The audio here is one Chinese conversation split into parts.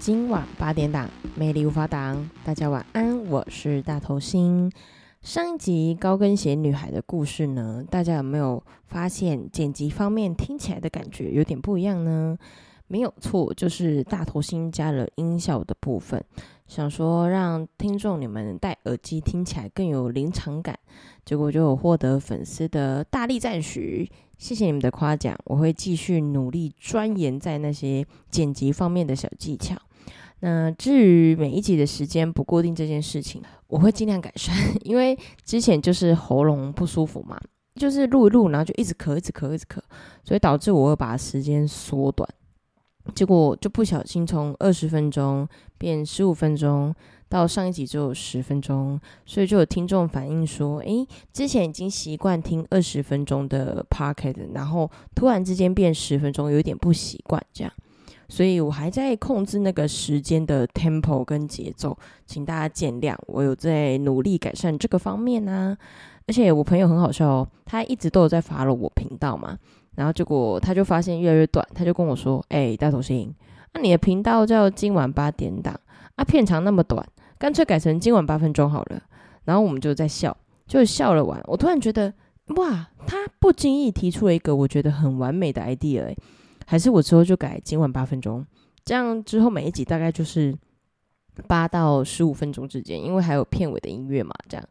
今晚八点档，魅力无法挡。大家晚安，我是大头星。上一集高跟鞋女孩的故事呢，大家有没有发现剪辑方面听起来的感觉有点不一样呢？没有错，就是大头星加了音效的部分，想说让听众你们戴耳机听起来更有临场感，结果就有获得粉丝的大力赞许。谢谢你们的夸奖，我会继续努力钻研在那些剪辑方面的小技巧。那至于每一集的时间不固定这件事情，我会尽量改善，因为之前就是喉咙不舒服嘛，就是录一录，然后就一直咳，一直咳，一直咳，所以导致我会把时间缩短，结果就不小心从二十分钟变十五分钟。到上一集只有十分钟，所以就有听众反映说：“诶，之前已经习惯听二十分钟的 podcast，然后突然之间变十分钟，有点不习惯这样。所以我还在控制那个时间的 tempo 跟节奏，请大家见谅。我有在努力改善这个方面呢、而且我朋友很好笑哦，他一直都有在发我频道嘛，然后结果他就发现越来越短，他就跟我说：‘诶，大头星，那你的频道叫今晚八点档啊，片长那么短。’干脆改成今晚八分钟好了，然后我们就在笑，就笑了完。我突然觉得，哇，他不经意提出了一个我觉得很完美的 idea，诶，还是我之后就改今晚八分钟，这样之后每一集大概就是八到十五分钟之间，因为还有片尾的音乐嘛。这样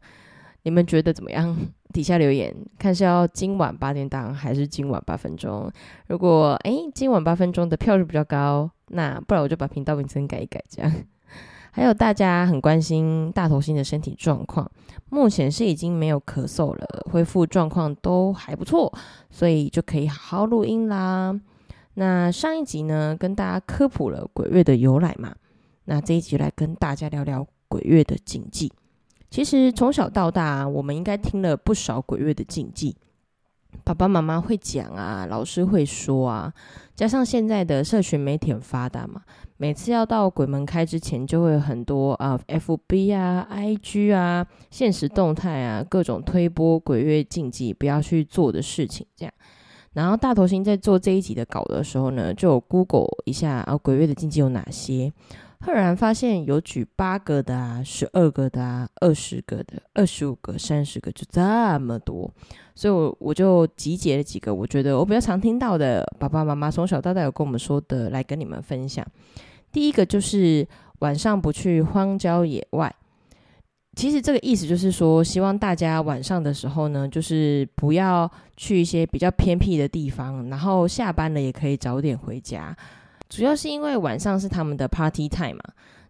你们觉得怎么样？底下留言看是要今晚八点档还是今晚八分钟？如果诶，今晚八分钟的票数比较高，那不然我就把频道名称改一改，这样。还有大家很关心大头星的身体状况，目前是已经没有咳嗽了，恢复状况都还不错，所以就可以好好录音啦。那上一集呢，跟大家科普了鬼月的由来嘛，那这一集来跟大家聊聊鬼月的禁忌。其实从小到大，我们应该听了不少鬼月的禁忌。爸爸妈妈会讲啊，老师会说啊，加上现在的社群媒体很发达嘛，每次要到鬼门开之前，就会有很多啊，FB 啊、IG 啊、限时动态啊，各种推播鬼月禁忌不要去做的事情，这样。然后大头星在做这一集的稿的时候呢，就 Google 一下啊，鬼月的禁忌有哪些。赫然发现有举八个的啊，十二个的啊，二十个的，二十五个、三十个，就这么多。所以，我我就集结了几个我觉得我比较常听到的，爸爸妈妈从小到大有跟我们说的，来跟你们分享。第一个就是晚上不去荒郊野外。其实这个意思就是说，希望大家晚上的时候呢，就是不要去一些比较偏僻的地方，然后下班了也可以早点回家。主要是因为晚上是他们的 party time 嘛，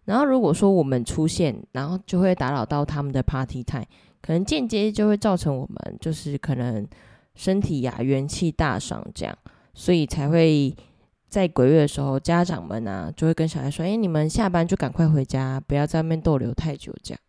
然后如果说我们出现，然后就会打扰到他们的 party time，可能间接就会造成我们就是可能身体呀、元气大伤这样，所以才会在鬼月的时候，家长们啊就会跟小孩说：“哎，你们下班就赶快回家，不要在外面逗留太久。”这样。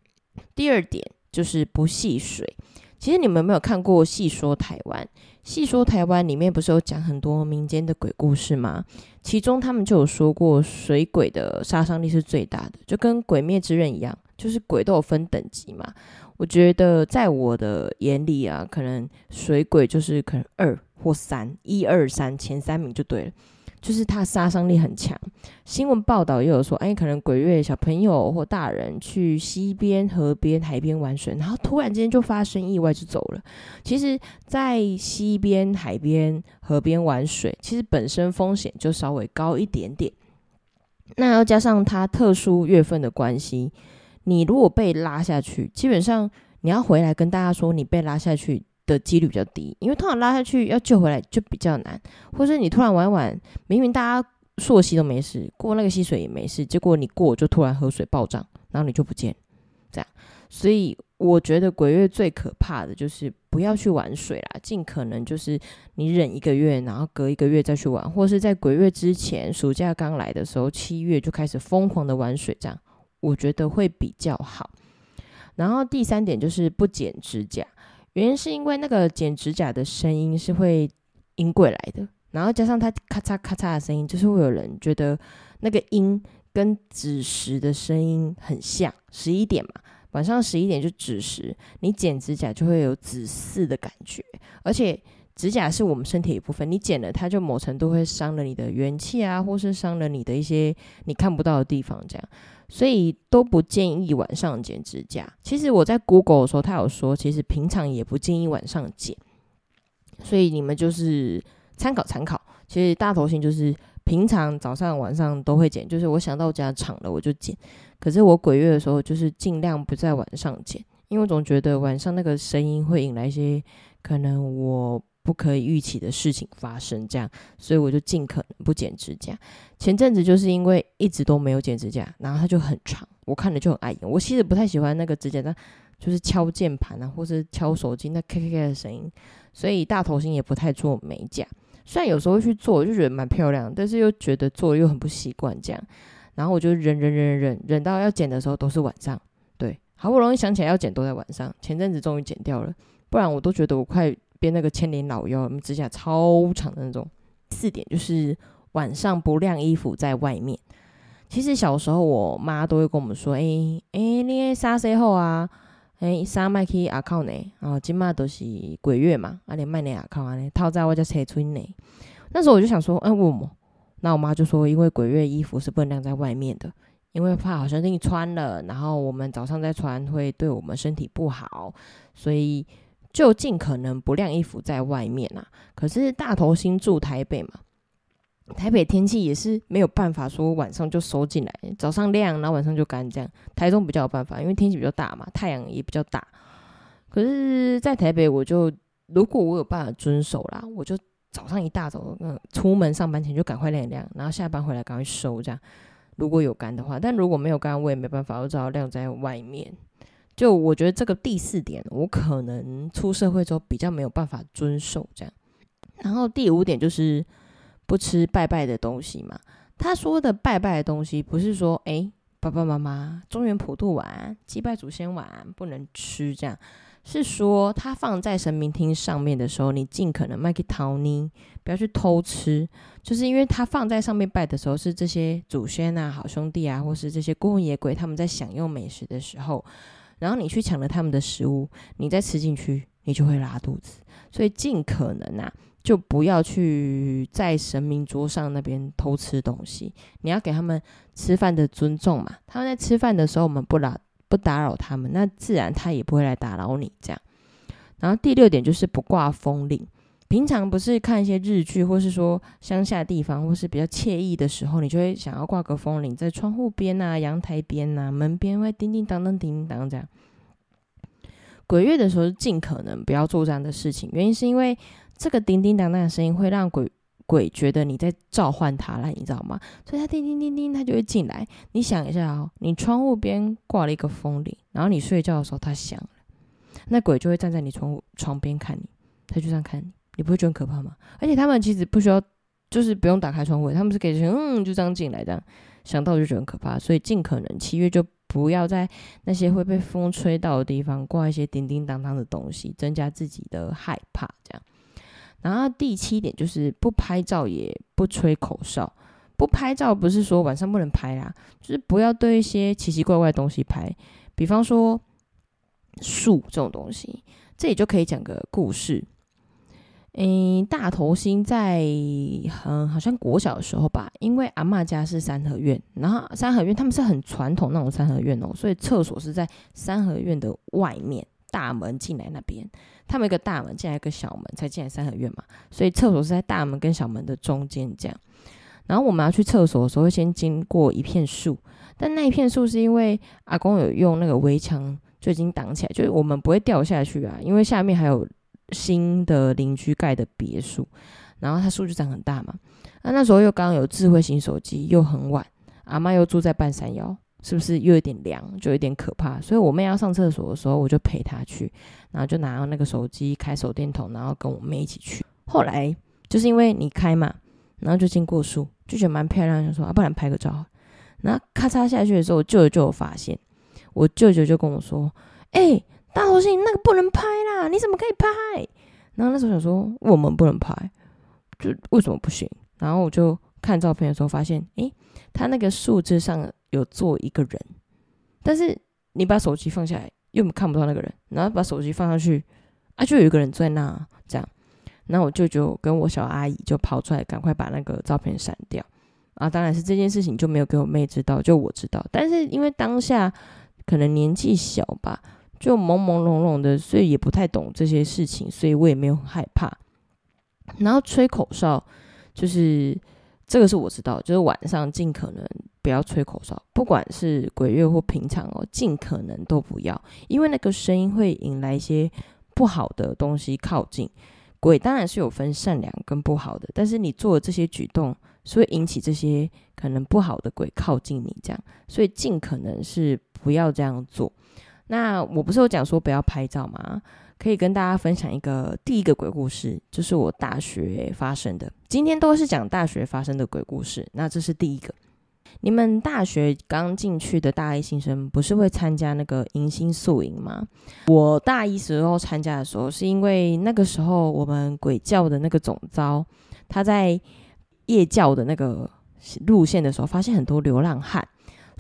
第二点就是不戏水。其实你们有没有看过《戏说台湾》？《戏说台湾》里面不是有讲很多民间的鬼故事吗？其中他们就有说过，水鬼的杀伤力是最大的，就跟《鬼灭之刃》一样，就是鬼都有分等级嘛。我觉得在我的眼里啊，可能水鬼就是可能二或三，一二三前三名就对了。就是它杀伤力很强，新闻报道也有说，哎，可能鬼月小朋友或大人去溪边、河边、海边玩水，然后突然之间就发生意外就走了。其实，在溪边、海边、河边玩水，其实本身风险就稍微高一点点。那要加上它特殊月份的关系，你如果被拉下去，基本上你要回来跟大家说你被拉下去。的几率比较低，因为通常拉下去要救回来就比较难，或是你突然玩玩，明明大家溯溪都没事，过那个溪水也没事，结果你过就突然河水暴涨，然后你就不见，这样。所以我觉得鬼月最可怕的就是不要去玩水啦，尽可能就是你忍一个月，然后隔一个月再去玩，或是在鬼月之前，暑假刚来的时候，七月就开始疯狂的玩水，这样我觉得会比较好。然后第三点就是不剪指甲。原因是因为那个剪指甲的声音是会音鬼来的，然后加上它咔嚓咔嚓的声音，就是会有人觉得那个音跟子时的声音很像。十一点嘛，晚上十一点就子时，你剪指甲就会有子嗣的感觉，而且指甲是我们身体一部分，你剪了它，就某程度会伤了你的元气啊，或是伤了你的一些你看不到的地方，这样，所以都不建议晚上剪指甲。其实我在 Google 的时候，他有说，其实平常也不建议晚上剪，所以你们就是参考参考。其实大头型就是平常早上晚上都会剪，就是我想到家长了我就剪。可是我鬼月的时候，就是尽量不在晚上剪，因为我总觉得晚上那个声音会引来一些可能我不可以预期的事情发生，这样，所以我就尽可能不剪指甲。前阵子就是因为一直都没有剪指甲，然后它就很长，我看了就很碍眼。我其实不太喜欢那个指甲，那就是敲键盘啊，或是敲手机那咔咔咔的声音，所以大头型也不太做美甲。虽然有时候会去做，就觉得蛮漂亮，但是又觉得做又很不习惯这样，然后我就忍忍忍忍忍到要剪的时候都是晚上，对，好不容易想起来要剪都在晚上，前阵子终于剪掉了，不然我都觉得我快变那个千年老妖，指甲超长的那种。四点就是晚上不晾衣服在外面。其实小时候我妈都会跟我们说，哎、欸、哎、你啥时候啊？诶，三麦去阿靠呢？哦，今嘛都是鬼月嘛，阿连麦呢阿靠阿咧，套在我家车村呢。那时候我就想说，嗯，为什么？那我妈就说，因为鬼月衣服是不能晾在外面的，因为怕好像你穿了，然后我们早上再穿会对我们身体不好，所以就尽可能不晾衣服在外面啊。可是大头星住台北嘛。台北天气也是没有办法说晚上就收进来，早上晾，然后晚上就干这样。台中比较有办法，因为天气比较大嘛，太阳也比较大。可是，在台北我就如果我有办法遵守啦，我就早上一大早，嗯，出门上班前就赶快晾一晾，然后下班回来赶快收这样。如果有干的话，但如果没有干，我也没办法，我只好晾在外面。就我觉得这个第四点，我可能出社会之后比较没有办法遵守这样。然后第五点就是。不吃拜拜的东西嘛？他说的拜拜的东西，不是说哎，爸爸妈妈中原普渡完祭拜祖先完不能吃这样，是说他放在神明厅上面的时候，你尽可能卖给桃妮，不要去偷吃。就是因为他放在上面拜的时候，是这些祖先啊、好兄弟啊，或是这些孤魂野鬼他们在享用美食的时候，然后你去抢了他们的食物，你再吃进去，你就会拉肚子。所以尽可能啊。就不要去在神明桌上那边偷吃东西，你要给他们吃饭的尊重嘛。他们在吃饭的时候，我们不打不打扰他们，那自然他也不会来打扰你这样。然后第六点就是不挂风铃。平常不是看一些日剧，或是说乡下地方，或是比较惬意的时候，你就会想要挂个风铃在窗户边啊、阳台边啊、门边会叮叮当当、叮叮当这样。鬼月的时候，尽可能不要做这样的事情，原因是因为。这个叮叮当当的声音会让鬼鬼觉得你在召唤他来，你知道吗？所以他叮叮叮叮，他就会进来。你想一下哦，你窗户边挂了一个风铃，然后你睡觉的时候它响了，那鬼就会站在你窗户床边看你，他就这样看你，你不会觉得很可怕吗？而且他们其实不需要，就是不用打开窗户，他们是可以嗯就这样进来的，想到就觉得很可怕。所以尽可能七月就不要在那些会被风吹到的地方挂一些叮叮当当的东西，增加自己的害怕这样。然后第七点就是不拍照，也不吹口哨。不拍照不是说晚上不能拍啦，就是不要对一些奇奇怪怪的东西拍，比方说树这种东西。这里就可以讲个故事。嗯，大头星在嗯好像国小的时候吧，因为阿嬷家是三合院，然后三合院他们是很传统那种三合院哦，所以厕所是在三合院的外面。大门进来那边，他们一个大门进来一个小门才进来三合院嘛，所以厕所是在大门跟小门的中间这样。然后我们要去厕所的时候，会先经过一片树，但那一片树是因为阿公有用那个围墙就已经挡起来，就是我们不会掉下去啊，因为下面还有新的邻居盖的别墅，然后它树就长很大嘛。那那时候又刚刚有智慧型手机，又很晚，阿妈又住在半山腰。是不是又有点凉，就有点可怕？所以我妹要上厕所的时候，我就陪她去，然后就拿到那个手机开手电筒，然后跟我妹一起去。后来就是因为你开嘛，然后就经过树，就觉得蛮漂亮，就说啊，不然拍个照。然后咔嚓下去的时候，我舅舅就有发现，我舅舅就跟我说：“哎、大头星那个不能拍啦，你怎么可以拍？”然后那时候想说我们不能拍，就为什么不行？然后我就看照片的时候发现，诶、欸，他那个树枝上。有坐一个人，但是你把手机放下来，又看不到那个人，然后把手机放上去，啊，就有一个人坐在那，这样。那我舅舅跟我小阿姨就跑出来，赶快把那个照片删掉。啊，当然是这件事情就没有给我妹知道，就我知道。但是因为当下可能年纪小吧，就朦朦胧胧的，所以也不太懂这些事情，所以我也没有害怕。然后吹口哨，就是这个是我知道，就是晚上尽可能不要吹口哨，不管是鬼月或平常哦，尽可能都不要，因为那个声音会引来一些不好的东西靠近。鬼当然是有分善良跟不好的，但是你做的这些举动。是会引起这些可能不好的鬼靠近你，这样，所以尽可能是不要这样做。那我不是有讲说不要拍照吗？可以跟大家分享一个第一个鬼故事，就是我大学发生的。今天都是讲大学发生的鬼故事。那这是第一个。你们大学刚进去的大一新生，不是会参加那个迎新宿营吗？我大一时候参加的时候，是因为那个时候我们鬼教的那个总招他在。夜教的那个路线的时候，发现很多流浪汉，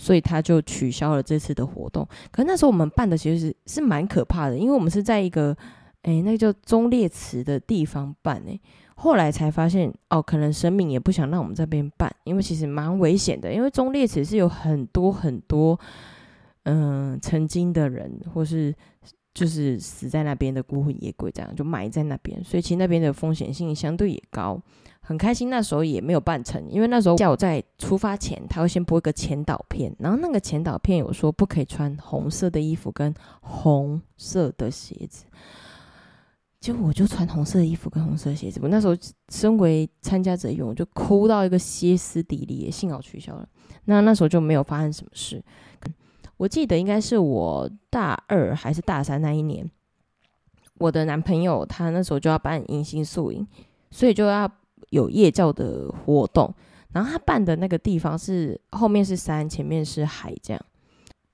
所以他就取消了这次的活动。可是那时候我们办的其实是是蛮可怕的，因为我们是在一个诶，那个叫忠烈祠的地方办诶。后来才发现哦，可能神明也不想让我们这边办，因为其实蛮危险的。因为忠烈祠是有很多很多嗯、曾经的人，或是就是死在那边的孤魂野鬼，这样就埋在那边，所以其实那边的风险性相对也高。很开心，那时候也没有办成，因为那时候叫我在出发前，他会先播一个前导片，然后那个前导片有说不可以穿红色的衣服跟红色的鞋子，结果我就穿红色的衣服跟红色的鞋子，我那时候身为参加者用，我就哭到一个歇斯底里，幸好取消了。那那时候就没有发生什么事。我记得应该是我大二还是大三那一年，我的男朋友他那时候就要办迎新宿营，所以就要。有夜教的活动，然后他办的那个地方是后面是山，前面是海，这样。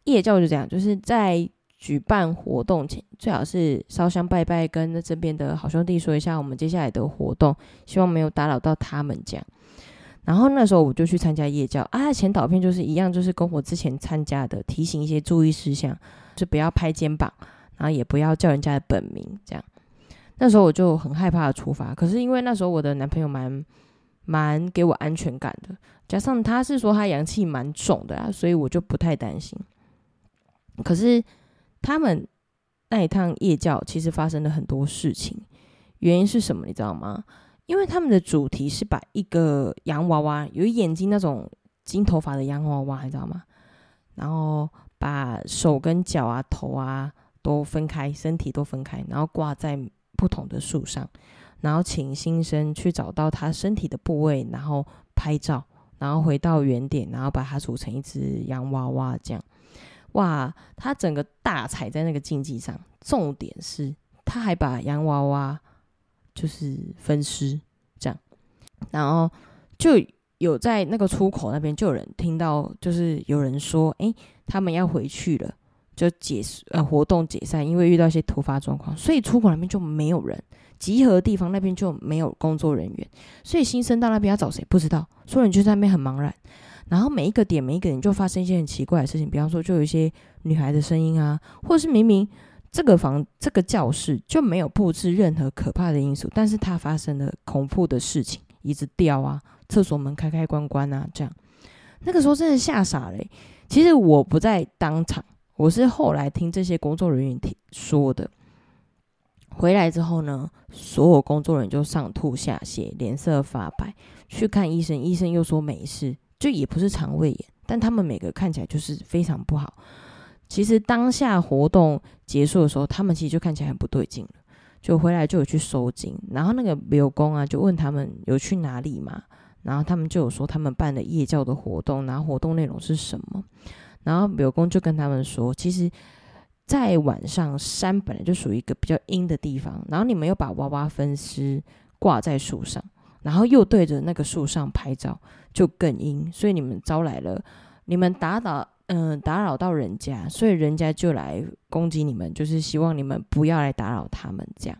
夜教就这样，就是在举办活动前，最好是烧香拜拜，跟这边的好兄弟说一下我们接下来的活动，希望没有打扰到他们这样。然后那时候我就去参加夜教啊，前导片就是一样，就是跟我之前参加的提醒一些注意事项，就不要拍肩膀，然后也不要叫人家的本名这样。那时候我就很害怕的出发，可是因为那时候我的男朋友蛮蛮给我安全感的，加上他是说他阳气蛮重的啊，所以我就不太担心。可是他们那一趟夜教其实发生了很多事情，原因是什么你知道吗？因为他们的主题是把一个洋娃娃，有眼睛那种金头发的洋娃娃，你知道吗？然后把手跟脚啊、头啊都分开，身体都分开，然后挂在。不同的树上，然后请新生去找到他身体的部位，然后拍照，然后回到原点，然后把它组成一只洋娃娃。这样，哇，他整个大踩在那个竞技上。重点是，他还把洋娃娃就是分尸，这样，然后就有在那个出口那边就有人听到，就是有人说，诶，他们要回去了。就解呃活动解散，因为遇到一些突发状况，所以出口那边就没有人，集合的地方那边就没有工作人员，所以新生到那边要找谁不知道，所有人就在那边很茫然。然后每一个点每一个人就发生一些很奇怪的事情，比方说就有一些女孩的声音啊，或者是明明这个房这个教室就没有布置任何可怕的因素，但是它发生了恐怖的事情，椅子掉啊，厕所门开开关关啊，这样，那个时候真的吓傻了。其实我不在当场。我是后来听这些工作人员听说的，回来之后呢，所有工作人员就上吐下泻，脸色发白，去看医生，医生又说没事，就也不是肠胃炎，但他们每个看起来就是非常不好。其实当下活动结束的时候，他们其实就看起来很不对劲了，就回来就有去收金，然后那个刘工啊就问他们有去哪里嘛，然后他们就有说他们办的夜教的活动，然后活动内容是什么。然后柳公就跟他们说，其实，在晚上山本来就属于一个比较阴的地方，然后你们又把娃娃分尸挂在树上，然后又对着那个树上拍照，就更阴，所以你们招来了，你们打扰，嗯、打扰到人家，所以人家就来攻击你们，就是希望你们不要来打扰他们这样。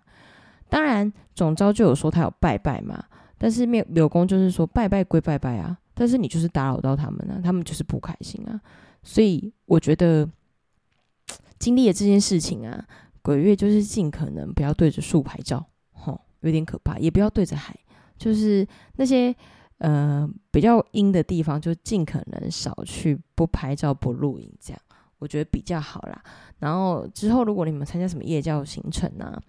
当然，总招就有说他有拜拜嘛，但是柳柳公就是说拜拜归拜拜啊，但是你就是打扰到他们啊，他们就是不开心啊。所以我觉得经历了这件事情啊，鬼月就是尽可能不要对着树拍照，吼，有点可怕，也不要对着海，就是那些呃比较阴的地方，就尽可能少去，不拍照不录影，这样我觉得比较好啦。然后之后如果你们参加什么夜教行程啊，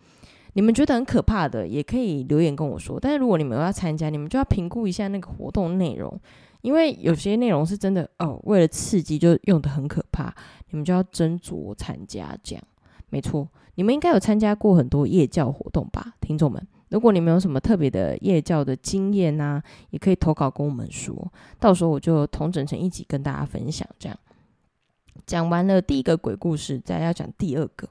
你们觉得很可怕的，也可以留言跟我说。但是如果你们要参加，你们就要评估一下那个活动内容，因为有些内容是真的哦，为了刺激就用的很可怕，你们就要斟酌参加。这样没错，你们应该有参加过很多夜教活动吧，听众们。如果你们有什么特别的夜教的经验呐、啊，也可以投稿跟我们说，到时候我就同整成一集跟大家分享。这样讲完了第一个鬼故事，再要讲第二个。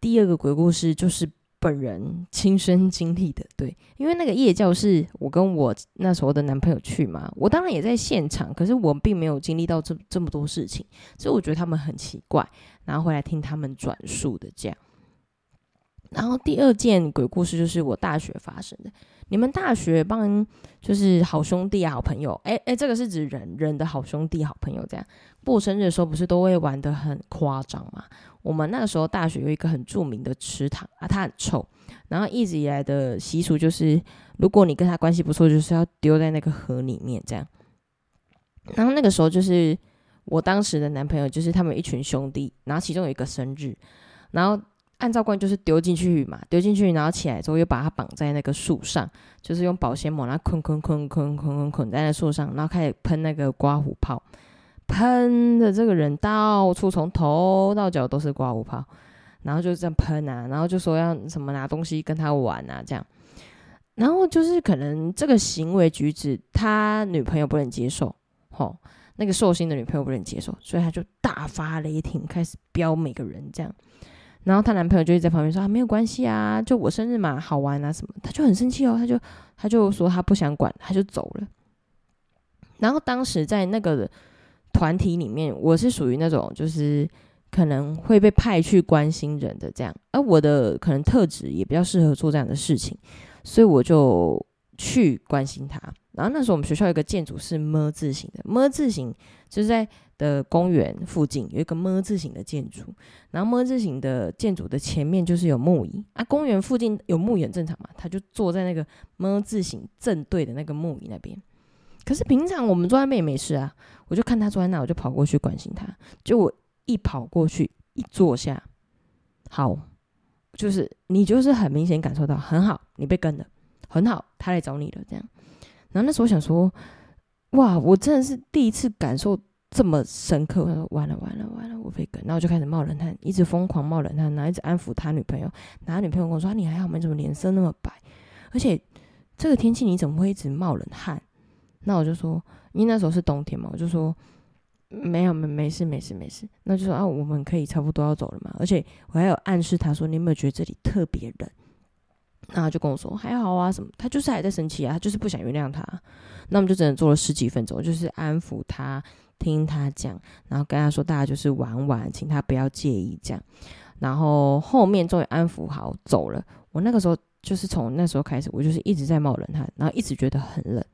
第二个鬼故事就是本人亲身经历的，对，因为那个夜教是我跟我那时候的男朋友去嘛，我当然也在现场，可是我并没有经历到这这么多事情，所以我觉得他们很奇怪，然后回来听他们转述的这样。然后第二件鬼故事就是我大学发生的。你们大学帮就是好兄弟啊、好朋友，诶诶，这个是指人人的好兄弟、好朋友这样过生日的时候，不是都会玩得很夸张吗？我们那个时候大学有一个很著名的池塘啊，它很臭，然后一直以来的习俗就是，如果你跟他关系不错，就是要丢在那个河里面这样。然后那个时候就是我当时的男朋友，就是他们一群兄弟，然后其中有一个生日，然后。按照惯就是丢进去嘛，丢进去，然后起来之后又把它绑在那个树上，就是用保鲜膜，然后捆捆捆捆捆捆捆在那树上，然后开始喷那个刮胡泡，喷的这个人到处从头到脚都是刮胡泡，然后就这样喷啊，然后就说要什么拿东西跟他玩啊这样，然后就是可能这个行为举止他女朋友不能接受，吼，那个寿星的女朋友不能接受，所以他就大发雷霆，开始飙每个人这样。然后她男朋友就一直在旁边说啊，没有关系啊，就我生日嘛，好玩啊什么。她就很生气哦，她就她就说她不想管，她就走了。然后当时在那个团体里面，我是属于那种就是可能会被派去关心人的这样，而我的可能特质也比较适合做这样的事情，所以我就去关心他。然后那时候我们学校有一个建筑是么字形的么字形就是在。的公园附近有一个“么”字形的建筑，然后“么”字形的建筑的前面就是有木椅啊。公园附近有木椅很正常嘛，他就坐在那个“么”字形正对的那个木椅那边。可是平常我们坐在那边也没事啊，我就看他坐在那，我就跑过去关心他。就我一跑过去一坐下，好，就是你就是很明显感受到很好，你被跟了，很好，他来找你了这样。然后那时候我想说，哇，我真的是第一次感受这么深刻，我说完了完了完了，我被跟，然后就开始冒冷汗，一直疯狂冒冷汗，然后一直安抚他女朋友，然后他女朋友跟我说：“你还好没？怎么脸色那么白？而且这个天气你怎么会一直冒冷汗？”那我就说，因为那时候是冬天嘛，我就说没有没没事没事没事。那就说啊，我们可以差不多要走了嘛。而且我还有暗示他说：“你有没有觉得这里特别冷？”然后就跟我说：“还好啊，什么？”他就是还在生气啊，他就是不想原谅他。那我们就只能坐了十几分钟，就是安抚他。听他讲，然后跟他说，大家就是玩玩，请他不要介意这样。然后后面终于安抚好走了。我那个时候就是从那时候开始，我就是一直在冒冷汗，然后一直觉得很冷，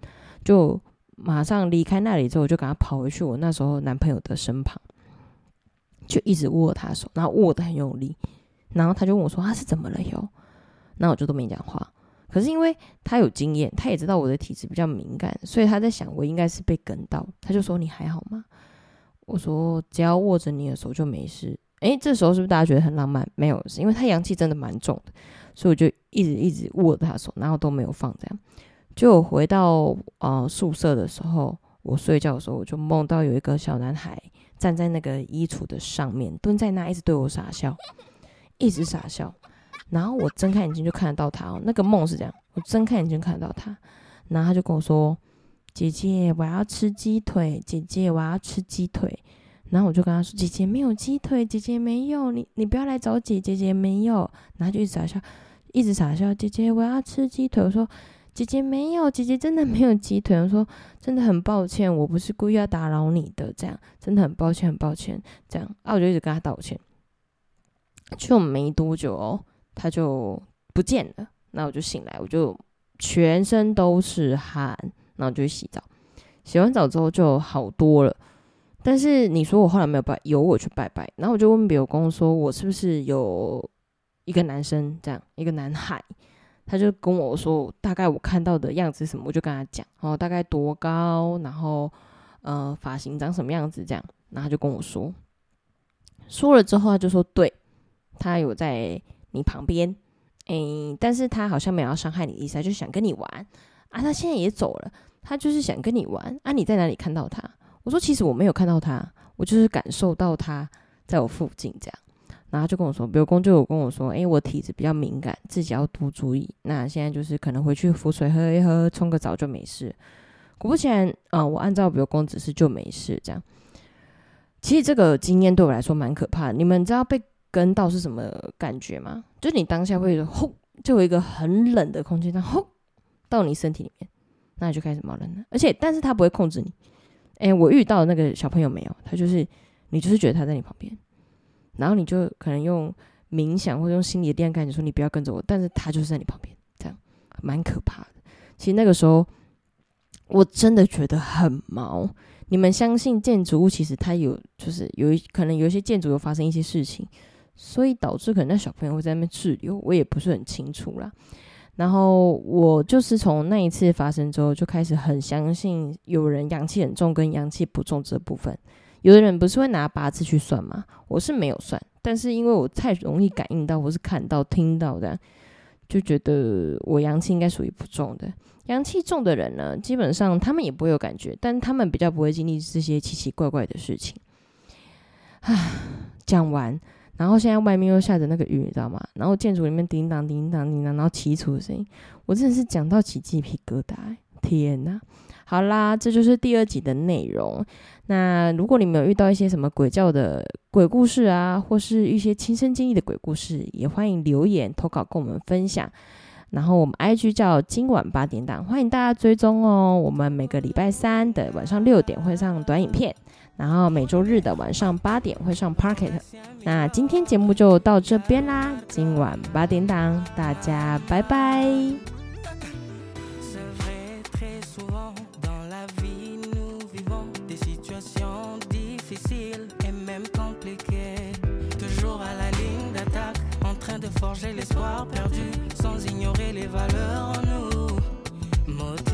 就马上离开那里之后，我就赶快跑回去我那时候男朋友的身旁，就一直握他手，然后握得很用力。然后他就问我说：“他是怎么了哟？”那我就都没讲话。可是因为他有经验，他也知道我的体质比较敏感，所以他在想我应该是被跟到。他就说：“你还好吗？”我说：“只要握着你的手就没事。”诶，这时候是不是大家觉得很浪漫？没有，是因为他阳气真的蛮重的，所以我就一直一直握着他手，然后都没有放。这样，就回到呃宿舍的时候，我睡觉的时候，我就梦到有一个小男孩站在那个衣橱的上面，蹲在那，一直对我傻笑，一直傻笑。然后我睁开眼睛就看得到他哦，那个梦是这样，我睁开眼睛看得到他，然后他就跟我说：“姐姐，我要吃鸡腿，姐姐，我要吃鸡腿。”然后我就跟他说：“姐姐没有鸡腿，姐姐没有，你你不要来找姐姐，姐姐没有。”然后就一直傻笑，一直傻笑。姐姐，我要吃鸡腿。我说：“姐姐没有，姐姐真的没有鸡腿。”我说：“真的很抱歉，我不是故意要打扰你的，这样真的很抱歉，很抱歉。”这样啊，我就一直跟他道歉。就没多久哦。他就不见了，那我就醒来，我就全身都是汗，然后就去洗澡。洗完澡之后就好多了，但是你说我后来没有拜，有我去拜拜，然后我就问表公说，我是不是有一个男生这样，一个男孩他就跟我说大概我看到的样子什么，我就跟他讲哦，大概多高，然后呃发型长什么样子这样，然后他就跟我说，说了之后他就说对，他有在你旁边，诶，但是他好像没有要伤害你的意思，他就想跟你玩啊，他现在也走了，他就是想跟你玩啊，你在哪里看到他？我说其实我没有看到他，我就是感受到他在我附近这样。然后就跟我说，比如公就有跟我说，诶，我体质比较敏感，自己要多注意。那现在就是可能回去浮水喝一喝，冲个澡就没事。果不其然，啊、我按照比如公指示就没事。这样，其实这个经验对我来说蛮可怕的。你们知道被跟到是什么感觉吗？就是你当下会轰，就有一个很冷的空气，它轰到你身体里面，那你就开始冒冷了。而且，但是他不会控制你。诶，我遇到的那个小朋友没有，他就是你就是觉得他在你旁边。然后你就可能用冥想或者用心理的电感觉说，你不要跟着我，但是他就是在你旁边，这样蛮可怕的。其实那个时候我真的觉得很毛。你们相信建筑物其实它有，就是有一可能有一些建筑有发生一些事情，所以导致可能那小朋友会在那边滞留，我也不是很清楚啦。然后我就是从那一次发生之后，就开始很相信有人阳气很重跟阳气不重这部分。有的人不是会拿八字去算吗？我是没有算，但是因为我太容易感应到，或是看到、听到的，就觉得我阳气应该属于不重的。阳气重的人呢，基本上他们也不会有感觉，但他们比较不会经历这些奇奇怪怪的事情。啊，讲完，然后现在外面又下着那个雨，你知道吗？然后建筑里面叮当叮当叮当，然后起楚的声音，我真的是讲到起鸡皮疙瘩，天哪！好啦，这就是第二集的内容。那如果你们有遇到一些什么鬼叫的鬼故事啊，或是一些亲身经历的鬼故事，也欢迎留言投稿跟我们分享。然后我们 IG 叫今晚八点档，欢迎大家追踪哦。我们每个礼拜三的晚上六点会上短影片，然后每周日的晚上八点会上 parket 那今天节目就到这边啦今晚八点档大家拜拜 l'espoir perdu les valeurs en nous.